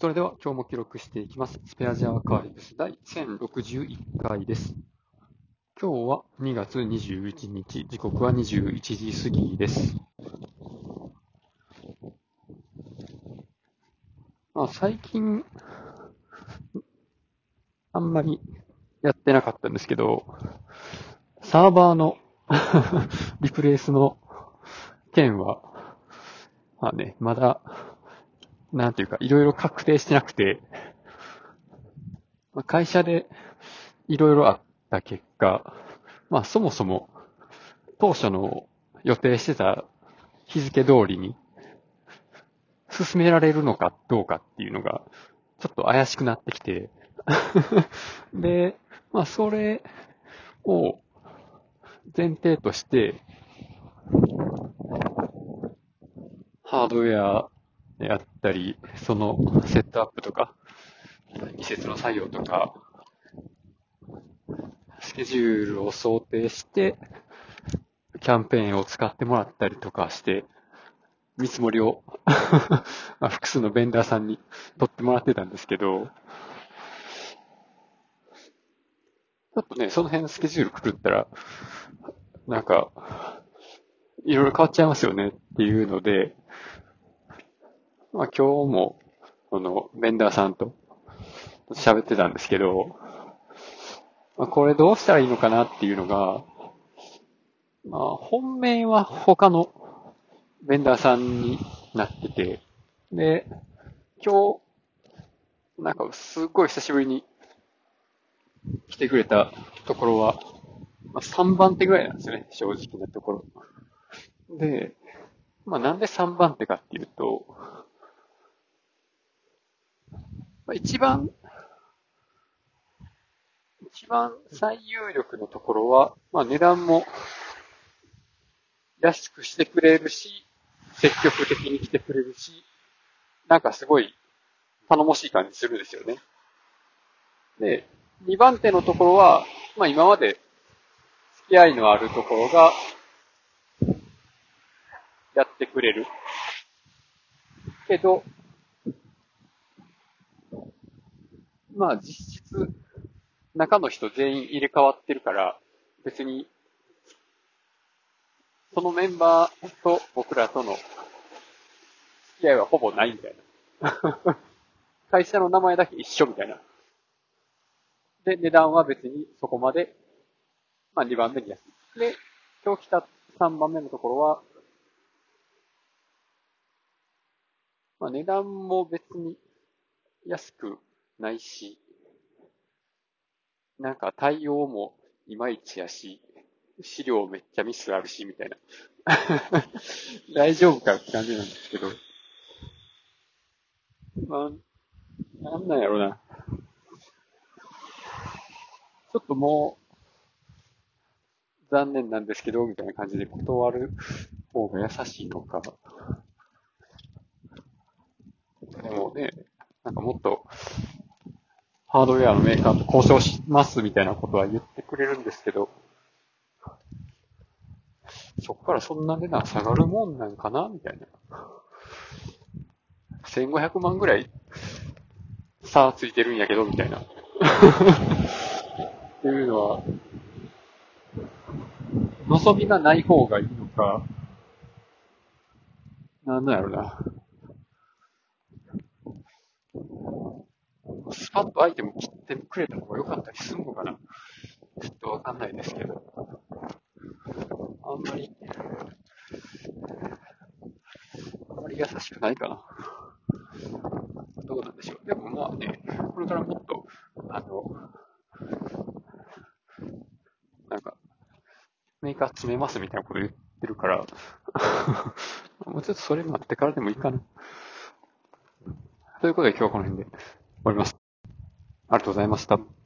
それでは今日も記録していきます。スペアジアーカイブス第1061回です。今日は2月21日、時刻は21時過ぎです。まあ、最近、あんまりやってなかったんですけど、サーバーのリプレイスの件は、まあね、まだ、なんていうか、いろいろ確定してなくて、まあ会社でいろいろあった結果、まあそもそも当初の予定してた日付通りに進められるのかどうかっていうのがちょっと怪しくなってきて、で、まあそれを前提として、ハードウェアであったり、そのセットアップとか、移設の作業とか、スケジュールを想定して、キャンペーンを使ってもらったりとかして、見積もりを あ複数のベンダーさんに取ってもらってたんですけど、ちょっとね、その辺スケジュール狂ったら、なんか、いろいろ変わっちゃいますよねっていうので、まあ今日も、この、ベンダーさんと喋ってたんですけど、まあこれどうしたらいいのかなっていうのが、まあ本命は他のベンダーさんになってて、で、今日、なんかすっごい久しぶりに来てくれたところは、まあ、3番手ぐらいなんですよね、正直なところ。で、まあなんで3番手かっていうと、まあ、一番、一番最有力のところは、まあ値段も安くしてくれるし、積極的に来てくれるし、なんかすごい頼もしい感じするんですよね。で、2番手のところは、まあ今まで付き合いのあるところが、やってくれる。けど、まあ実質、中の人全員入れ替わってるから、別に、そのメンバーと僕らとの付き合いはほぼないみたいな。会社の名前だけ一緒みたいな。で、値段は別にそこまで、まあ2番目に安い。で、今日来た3番目のところは、まあ値段も別に安くないし、なんか対応もいまいちやし、資料めっちゃミスあるし、みたいな。大丈夫かって感じなんですけど。まあ、なんなんやろな。ちょっともう、残念なんですけど、みたいな感じで断る方が優しいのか。でもね、なんかもっと、ハードウェアのメーカーと交渉しますみたいなことは言ってくれるんですけど、そっからそんな値段下がるもんなんかなみたいな。1500万ぐらい差ついてるんやけど、みたいな。っていうのは、望みがない方がいいのか、なんなんやろな。スパッとアイテム切ってくれた方が良かったりするのかなちょっとわかんないですけど。あんまり、あんまり優しくないかな。どうなんでしょう。でもまあね、これからもっと、あの、なんか、メーカー詰めますみたいなこと言ってるから、もうちょっとそれ待ってからでもいいかな。ということで今日はこの辺で終わります。ありがとうございました。